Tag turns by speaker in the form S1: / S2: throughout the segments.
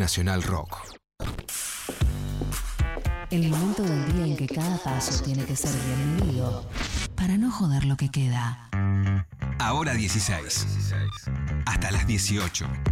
S1: Nacional Rock.
S2: El momento del día en que cada paso tiene que ser bienvenido para no joder lo que queda.
S1: Ahora 16. Hasta las 18.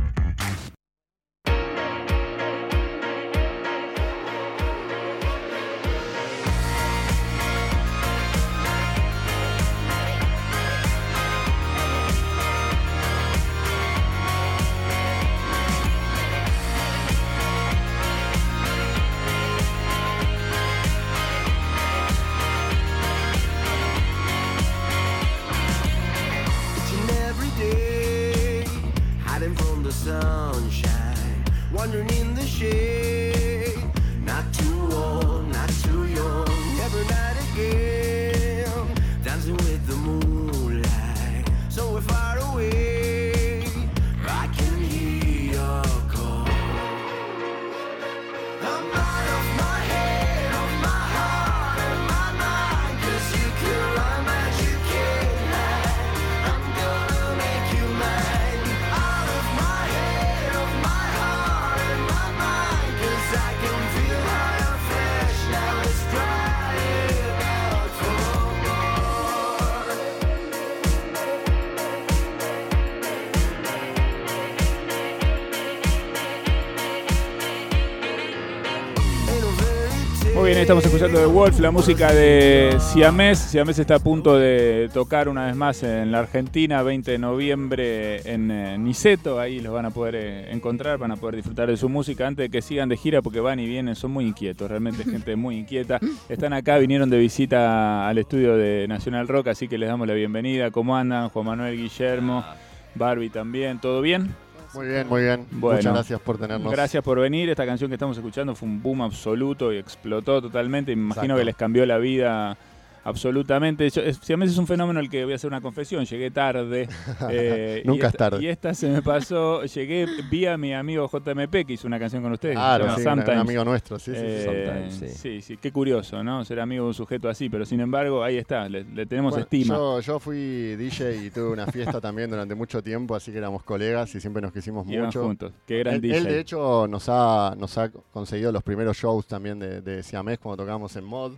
S3: Muy bien, estamos escuchando The Wolf, la música de Siamés. Siamés está a punto de tocar una vez más en la Argentina, 20 de noviembre en eh, Niceto. Ahí los van a poder eh, encontrar, van a poder disfrutar de su música antes de que sigan de gira porque van y vienen, son muy inquietos, realmente gente muy inquieta. Están acá, vinieron de visita al estudio de Nacional Rock, así que les damos la bienvenida. ¿Cómo andan? Juan Manuel Guillermo, Barbie también, ¿todo bien?
S4: Muy bien, muy bien.
S3: Bueno.
S4: Muchas gracias por tenernos.
S3: Gracias por venir. Esta canción que estamos escuchando fue un boom absoluto y explotó totalmente. Me imagino
S4: Exacto.
S3: que les cambió la vida absolutamente. Yo, es, si a mí es un fenómeno el que voy a hacer una confesión. Llegué tarde. eh, y
S4: Nunca es tarde.
S3: Y esta se me pasó. Llegué vía mi amigo JMP, que hizo una canción con ustedes.
S4: Claro,
S3: llama
S4: sí, un, amigo nuestro, sí, sí, sí.
S3: Eh,
S5: sí.
S3: sí, sí, qué curioso, ¿no? Ser amigo de un sujeto así, pero sin embargo, ahí está, le, le tenemos
S4: Bueno,
S3: estima.
S4: Yo, yo fui DJ y tuve una fiesta también durante mucho tiempo, así que éramos colegas y siempre nos quisimos
S3: Iban
S4: mucho.
S3: juntos. Qué gran
S4: Él,
S3: DJ.
S4: él, de hecho, nos ha, nos ha conseguido los primeros shows también de, de Siamés cuando tocábamos en Mod,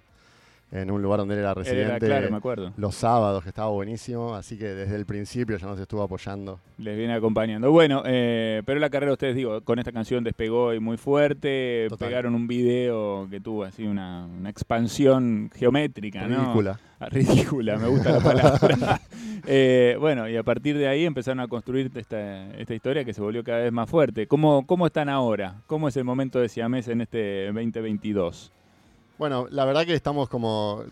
S4: en un lugar donde él era
S3: Él
S4: residente.
S3: era claro, me acuerdo.
S4: Los sábados, que estaba buenísimo, así que desde el principio ya nos estuvo apoyando.
S3: Les viene acompañando. Bueno, eh, pero la carrera, ustedes digo, con esta canción despegó y muy fuerte.
S4: Total.
S3: Pegaron un video que tuvo así una, una expansión geométrica, ¿no?
S4: Ridícula.
S3: Ah, Ridícula, me gusta la palabra. Eh, bueno, y a partir de ahí empezaron a construir esta, esta historia que se volvió cada vez más fuerte. ¿Cómo, ¿Cómo están ahora? ¿Cómo es el momento de Siamés en este 2022?
S4: Bueno, la verdad que estamos como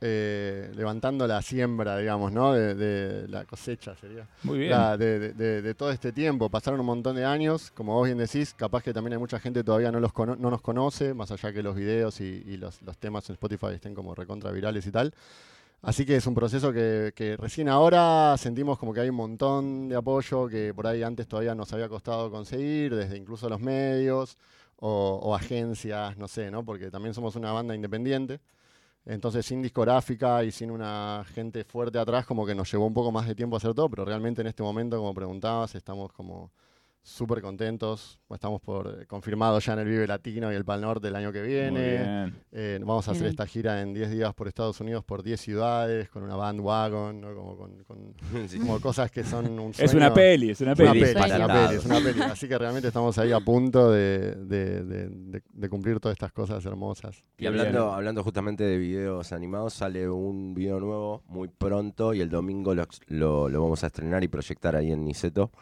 S4: eh, levantando la siembra, digamos, ¿no? De, de la cosecha sería.
S3: Muy bien.
S4: La- de, de- de- de todo este tiempo. Pasaron un montón de años, como vos bien decís, capaz que también hay mucha gente que todavía no, los cono- no nos conoce, más allá que los videos y, y los, los temas en Spotify estén como recontra virales y tal. Así que es un proceso que, que recién ahora sentimos como que hay un montón de apoyo que por ahí antes todavía nos había costado conseguir, desde incluso los medios o, agencias, no sé, ¿no? Porque también somos una banda independiente. Entonces, sin discográfica y sin una gente fuerte atrás, como que nos llevó un poco más de tiempo hacer todo, pero realmente en este momento, como preguntabas, estamos como súper contentos. Estamos por eh, confirmados ya en el Vive Latino y el Pal Norte el año que viene. Eh, vamos a hacer esta gira en 10 días por Estados Unidos, por 10 ciudades, con una bandwagon, ¿no? como, con, con-
S5: Sí.
S4: como cosas que son un
S3: Es una peli, es una
S4: una
S3: peli.
S4: una
S5: Disparatado.
S4: peli, es una peli. Así que realmente estamos ahí a punto de, de- de- de- de cumplir todas estas cosas hermosas.
S5: Y hablando,
S3: bien.
S5: hablando justamente de videos animados, sale un video nuevo muy pronto y el domingo lo, ex- lo- lo vamos a estrenar y proyectar ahí en Niceto.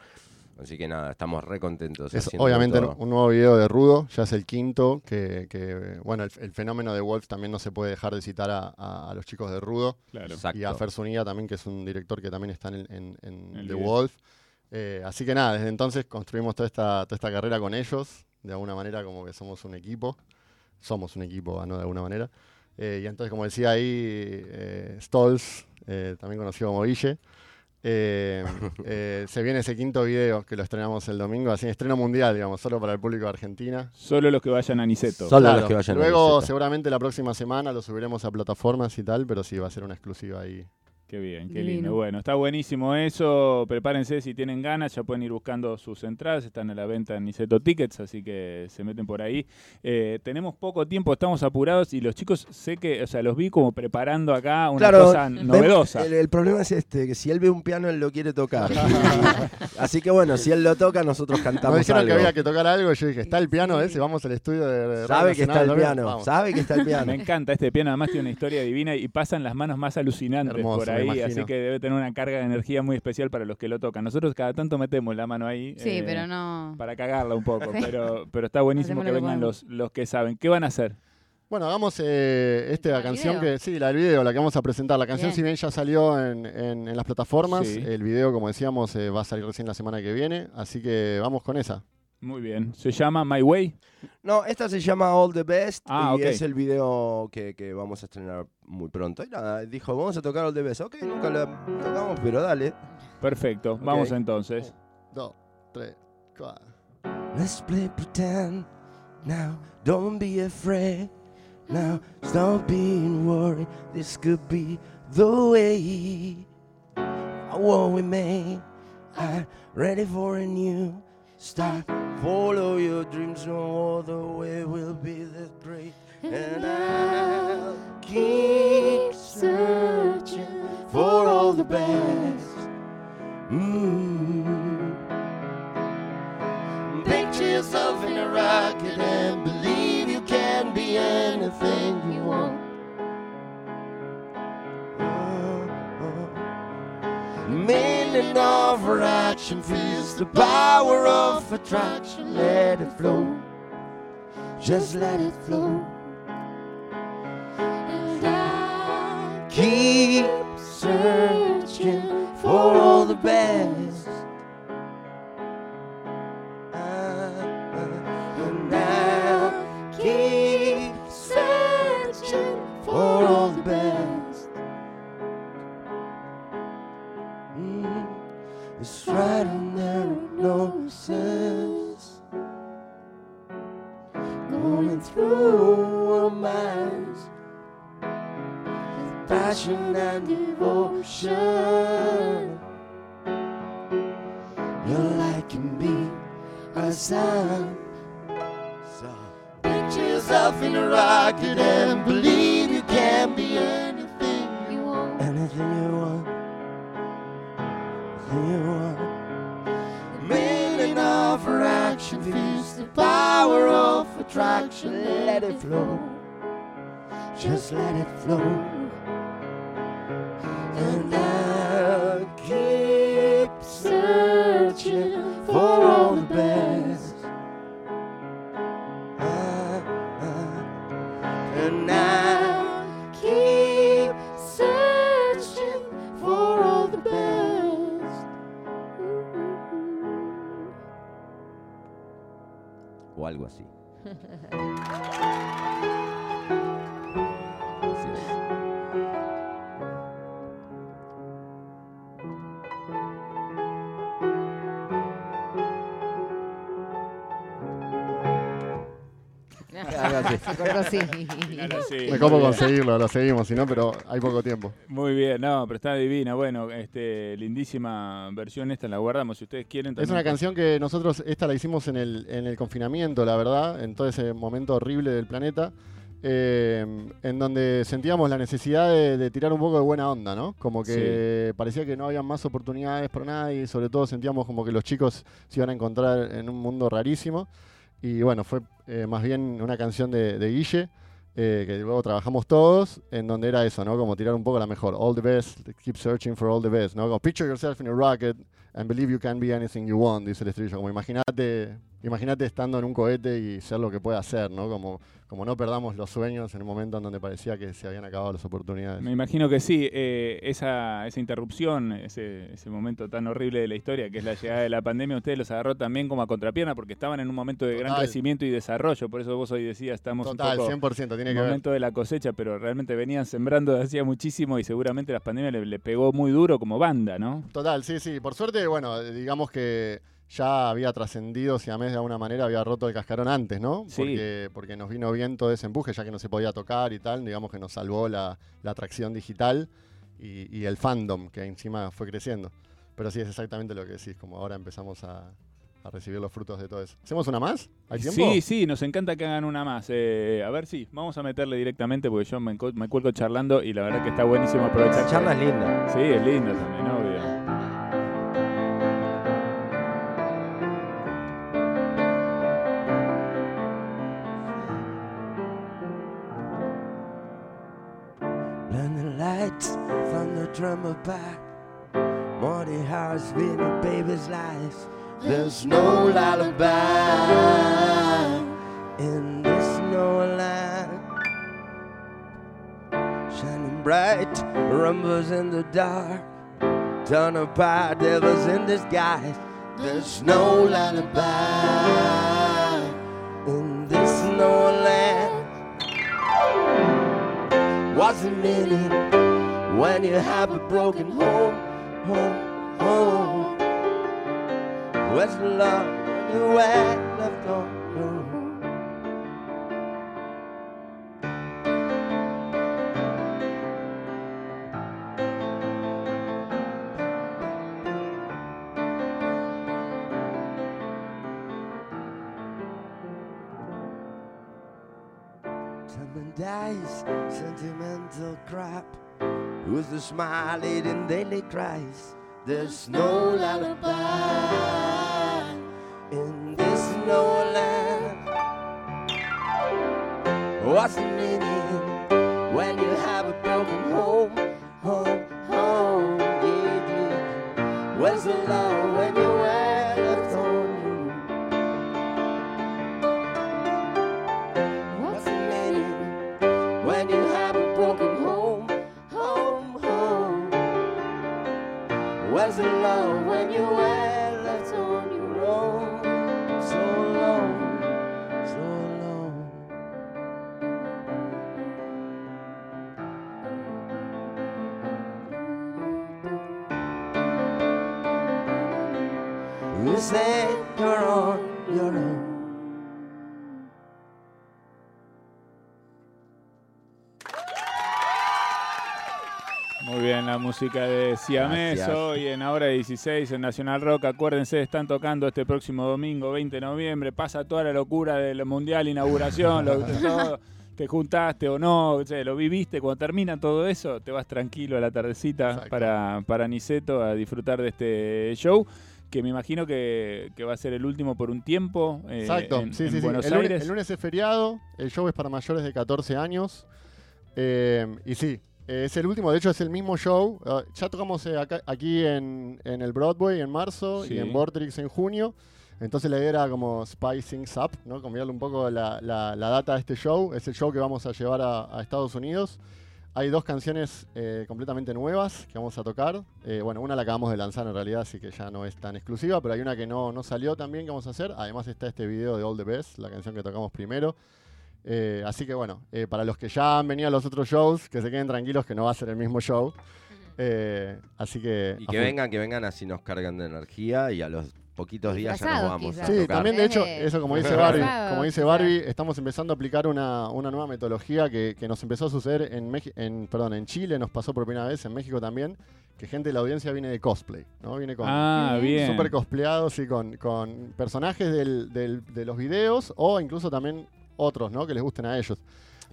S5: Así que nada, estamos re contentos.
S4: Es obviamente
S5: todo.
S4: un nuevo video de Rudo, ya es el quinto, que, que, bueno, el, el fenómeno de Wolf también no se puede dejar de citar a, a- a los chicos de Rudo
S3: Claro.
S5: Exacto.
S4: y a Fer también, que es un director que también está en, en- en
S3: El
S4: The
S3: video.
S4: Wolf. Eh, así que nada, desde entonces construimos toda esta, toda esta carrera con ellos, de alguna manera como que somos un equipo, somos un equipo, ¿no? De alguna manera. Eh, y entonces, como decía ahí, eh, Stolz, eh, también conocido como Guille, eh, eh, se viene ese quinto video que lo estrenamos el domingo, así estreno mundial, digamos, solo para el público de Argentina.
S3: Solo los que vayan a Niceto.
S5: Solo
S4: Claro,
S5: los que vayan a
S4: Luego,
S5: Niceto.
S4: seguramente la próxima semana lo subiremos a plataformas y tal, pero sí va a ser una exclusiva ahí.
S3: Qué bien, qué lindo. Bueno, está buenísimo eso. Prepárense si tienen ganas, ya pueden ir buscando sus entradas. Están a la venta en Niceto Tickets, así que se meten por ahí. Eh, tenemos poco tiempo, estamos apurados y los chicos sé que, o sea, los vi como preparando acá una cosa novedosa.
S5: El, el problema es este, que si él ve un piano, él lo quiere tocar. Así que bueno, si él lo toca, nosotros
S4: Nos
S5: cantamos
S4: dijeron
S5: algo.
S4: que había que tocar algo yo dije, ¿está el piano ese? Vamos al estudio de
S5: Sabe que está el piano,
S4: Vamos.
S5: sabe que está el piano.
S3: Me encanta este piano, además tiene una historia divina y pasan las manos más alucinantes
S4: Hermoso,
S3: por
S4: me
S3: ahí,
S4: imagino.
S3: así que debe tener una carga de energía muy especial para los que lo tocan. Nosotros cada tanto metemos la mano ahí.
S6: Sí,
S3: eh,
S6: pero no.
S3: Para cagarla un poco, pero, pero está buenísimo que vengan los, los que saben. ¿Qué van a hacer?
S4: Bueno, hagamos eh, la
S6: ¿El
S4: canción
S6: video?
S4: que, sí, la del video, la que vamos a presentar. La canción,
S6: Bien.
S4: si bien ya salió en, en- en las plataformas,
S3: Sí.
S4: el video, como decíamos, eh, va a salir recién la semana que viene. Así que vamos con esa.
S3: Muy bien. ¿Se llama My Way?
S5: No, esta se llama All the Best
S3: Ah,
S5: y
S3: ok.
S5: es el video que, que vamos a estrenar muy pronto. Y nada, dijo, vamos a tocar All the Best. Ok, nunca la tocamos, pero dale.
S3: Perfecto. Vamos entonces.
S4: Dos, tres, cuatro.
S5: Let's play pretend now. Don't be afraid now. Stop being worried. This could be the way. What we made. I'm ready for a new start. Follow your dreams. No other way will be that great. And I'll keep searching for all the best. Mm. Picture yourself in a rocket and believe you can be anything Meaning of our action feels the power of attraction. Let it flow. Just let it flow. And I keep searching for all the best. Passion and devotion. Your light can be a sun. So picture yourself in a rocket and believe you can be anything you want. Anything you want. Anything you want. Meaning of action feels the power of attraction. Let it flow. Just let it flow.
S3: Sí,
S4: Me
S3: bien.
S4: conseguirlo, lo seguimos, si no, pero hay poco tiempo.
S3: Muy bien, no, pero está divina. Bueno, este, lindísima versión esta, la guardamos si ustedes quieren.
S4: Es
S3: también,
S4: una
S3: pues.
S4: canción que nosotros, esta la hicimos en el, en el confinamiento, la verdad, en todo ese momento horrible del planeta, eh, en donde sentíamos la necesidad de, de tirar un poco de buena onda, ¿no? Como que parecía que no había más oportunidades para nadie y sobre todo sentíamos como que los chicos se iban a encontrar en un mundo rarísimo. Y bueno, fue eh, más bien una canción de, Guille, eh, que luego trabajamos todos, en donde era eso, ¿no? Como tirar un poco la mejor. All the best, keep searching for all the best, ¿no? Como picture yourself in a rocket and believe you can be anything you want, dice el estribillo. Como imagínate, imagínate estando en un cohete y ser lo que pueda hacer, ¿no? Como, como no perdamos los sueños en un momento en donde parecía que se habían acabado las oportunidades.
S3: Me imagino que sí, eh, esa, esa interrupción, ese, ese momento tan horrible de la historia que es la llegada de la pandemia, ustedes los agarró también como a contrapierna porque estaban en un momento de gran crecimiento y desarrollo, por eso vos hoy decías, estamos
S4: Total,
S3: un poco
S4: 100% tiene ver.
S3: momento de la cosecha, pero realmente venían sembrando hacía muchísimo y seguramente las pandemias le, le pegó muy duro como banda, ¿no?
S4: Total, sí, sí. Por suerte, bueno, digamos que ya había trascendido, si a mes de alguna manera había roto el cascarón antes, ¿no?
S3: Sí.
S4: Porque, porque nos vino bien todo ese empuje, ya que no se podía tocar y tal, digamos que nos salvó la, la atracción digital. y- y el fandom que encima fue creciendo. Pero sí, es exactamente lo que decís, como ahora empezamos a, a recibir los frutos de todo eso. ¿Hacemos una más? ¿Hay tiempo?
S3: Sí, sí, nos encanta que hagan una más. Eh, a ver si, vamos a meterle directamente porque yo me, me cuelgo charlando y la verdad que está buenísimo aprovechar.
S5: La
S3: que-
S5: charla es linda.
S3: Sí, es lindo también,
S5: in this no line. Shining bright, rumbles in the dark. Turn apart, devils in disguise. There's no lullaby in this no land. What's the meaning when you have a broken home, home, home? Where's the love had left on? Time dies, sentimental crap. Who's the smile eating daily cries? There's no lullaby What's the meaning when you have a broken home, home, home? Yeah, yeah. Where's the love You say you're on your own.
S3: Muy bien, la música de Siamés
S5: Gracias.
S3: hoy en Ahora 16 en Nacional Rock. Acuérdense, están tocando este próximo domingo 20 de noviembre. Pasa toda la locura del Mundial, inauguración, lo, todo. Te juntaste o no, o sea, lo viviste. Cuando termina todo eso, te vas tranquilo a la tardecita
S4: Exacto.
S3: para, para Niceto a disfrutar de este show. Que me imagino que, que va a ser el último por un tiempo eh,
S4: Exacto,
S3: en,
S4: sí,
S3: en
S4: sí, sí. El, lunes,
S3: Aires.
S4: el lunes es feriado, el show es para mayores de 14 años. eh, y sí, es el último, de hecho es el mismo show. ah, ya tocamos eh, acá- aquí en, en el Broadway en marzo
S3: Sí.
S4: y en Vortrix en junio. Entonces la idea era como spice things up, ¿no? Cambiarle un poco la, la- la data de este show. Es el show que vamos a llevar a, a Estados Unidos. Hay dos canciones eh, completamente nuevas que vamos a tocar. Eh, bueno, una la acabamos de lanzar en realidad, así que ya no es tan exclusiva, pero hay una que no, no salió también que vamos a hacer. Además está este video de All the Best, la canción que tocamos primero. Eh, así que bueno, eh, para los que ya han venido a los otros shows, que se queden tranquilos que no va a ser el mismo show. Eh, así que...
S5: Y que vengan, que vengan así nos cargan de energía y a los poquitos días ya nos vamos a
S6: quizás.
S4: Sí,
S5: tocar.
S4: también de hecho, eso como dice Barbie, como dice. Barbie, estamos empezando a aplicar una, una nueva metodología que, que nos empezó a suceder en, Meji- en, perdón, en Chile, nos pasó por primera vez, en México también, que gente de la audiencia viene de cosplay, ¿no? Viene con
S3: Ah, bien.
S4: súper cospleados y con, con personajes del- del- de los videos o incluso también otros, ¿no? Que les gusten a ellos.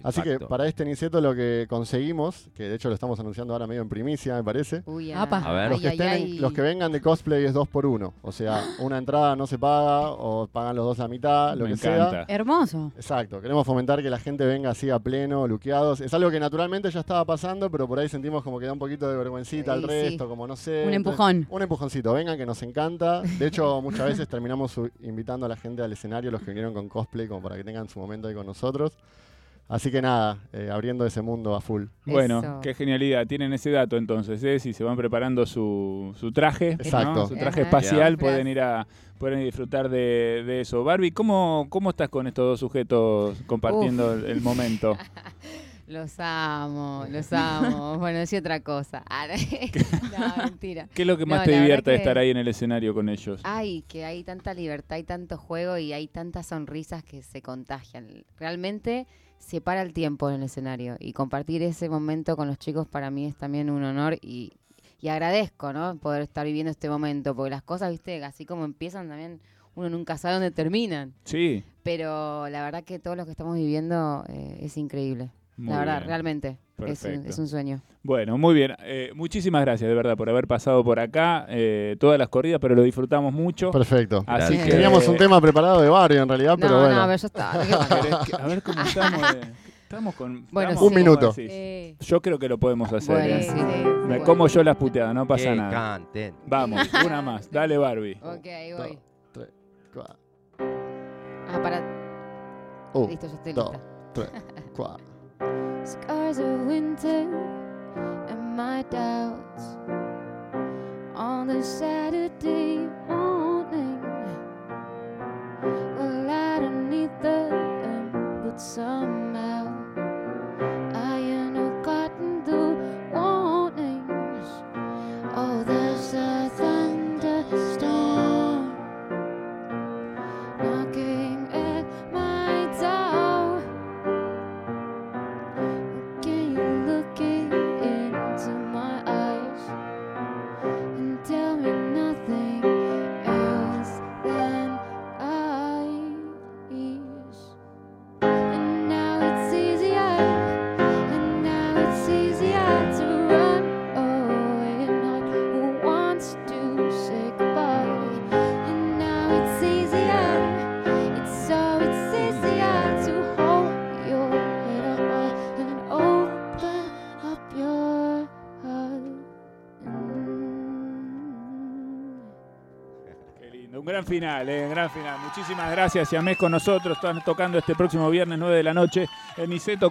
S4: Así que para este Niceto lo que conseguimos, que de hecho lo estamos anunciando ahora medio en primicia, me parece,
S6: Uy,
S2: Apa.
S5: A ver.
S4: los que,
S6: ay,
S4: estén
S6: ay.
S4: los que vengan de cosplay es dos por uno. O sea, una entrada no se paga o pagan los dos a mitad, lo
S3: Me
S4: que
S3: encanta.
S4: sea.
S2: Hermoso.
S4: Exacto, queremos fomentar que la gente venga así a pleno, luqueados. Es algo que naturalmente ya estaba pasando, pero por ahí sentimos como que da un poquito de vergüencita al resto,
S6: sí.
S4: como no sé.
S2: Un
S4: Entonces,
S2: empujón.
S4: un empujoncito, vengan que nos encanta. De hecho, muchas veces terminamos invitando a la gente al escenario, los que vinieron con cosplay, como para que tengan su momento ahí con nosotros. Así que nada, eh, abriendo ese mundo a full.
S3: Bueno,
S6: Eso.
S3: qué genialidad. Tienen ese dato entonces, ¿eh? Si se van preparando su, su traje, su traje
S6: Ajá.
S3: espacial, pueden ir a pueden disfrutar de, de eso. Barbie, ¿cómo, ¿cómo estás con estos dos sujetos compartiendo el, el momento?
S6: Los amo, los amo. bueno, decía otra cosa. Ah, no, mentira.
S3: ¿Qué es lo que más
S6: No,
S3: te divierte de estar ahí en el escenario con ellos?
S6: Ay, que hay tanta libertad, hay tanto juego y hay tantas sonrisas que se contagian. Realmente se para el tiempo en el escenario y compartir ese momento con los chicos para mí es también un honor y, y agradezco, ¿no? Poder estar viviendo este momento, porque las cosas, viste, así como empiezan también, uno nunca sabe dónde terminan.
S3: Sí.
S6: Pero la verdad que todo lo que estamos viviendo eh, es increíble.
S3: Muy
S6: la verdad,
S3: bien.
S6: realmente. Es un,
S3: Perfecto.
S6: es un sueño.
S3: Bueno, muy bien. Eh, muchísimas gracias, de verdad, por haber pasado por acá. eh, todas las corridas, pero lo disfrutamos mucho.
S4: Perfecto.
S3: Así
S6: Gracias.
S3: que
S4: Teníamos un tema preparado de barrio en realidad, pero
S6: no,
S4: bueno.
S6: no, pero ya está. ¿qué pasa?
S3: ¿Querés que- a ver cómo estamos. eh, estamos con.
S6: Bueno,
S3: estamos-
S4: Un minuto.
S7: Eh,
S3: Yo creo que lo podemos hacer.
S6: Bueno,
S3: eh.
S6: sí.
S3: Me
S6: Bueno.
S3: como yo las puteadas, no pasa
S5: Que
S3: nada.
S5: canten.
S3: Vamos, una más. Dale, Barbie.
S6: Ok, voy.
S4: Tres, cuatro,
S6: Ah, para.
S4: un,
S6: Listo, ya estoy
S4: dos,
S6: lista.
S4: tres, cuatro.
S7: Scars of winter and my doubts on the Saturday morning. Well, need them,
S3: final, eh, gran final. Muchísimas gracias, Siamés, con nosotros. Están tocando este próximo viernes 9 de la noche en Niceto.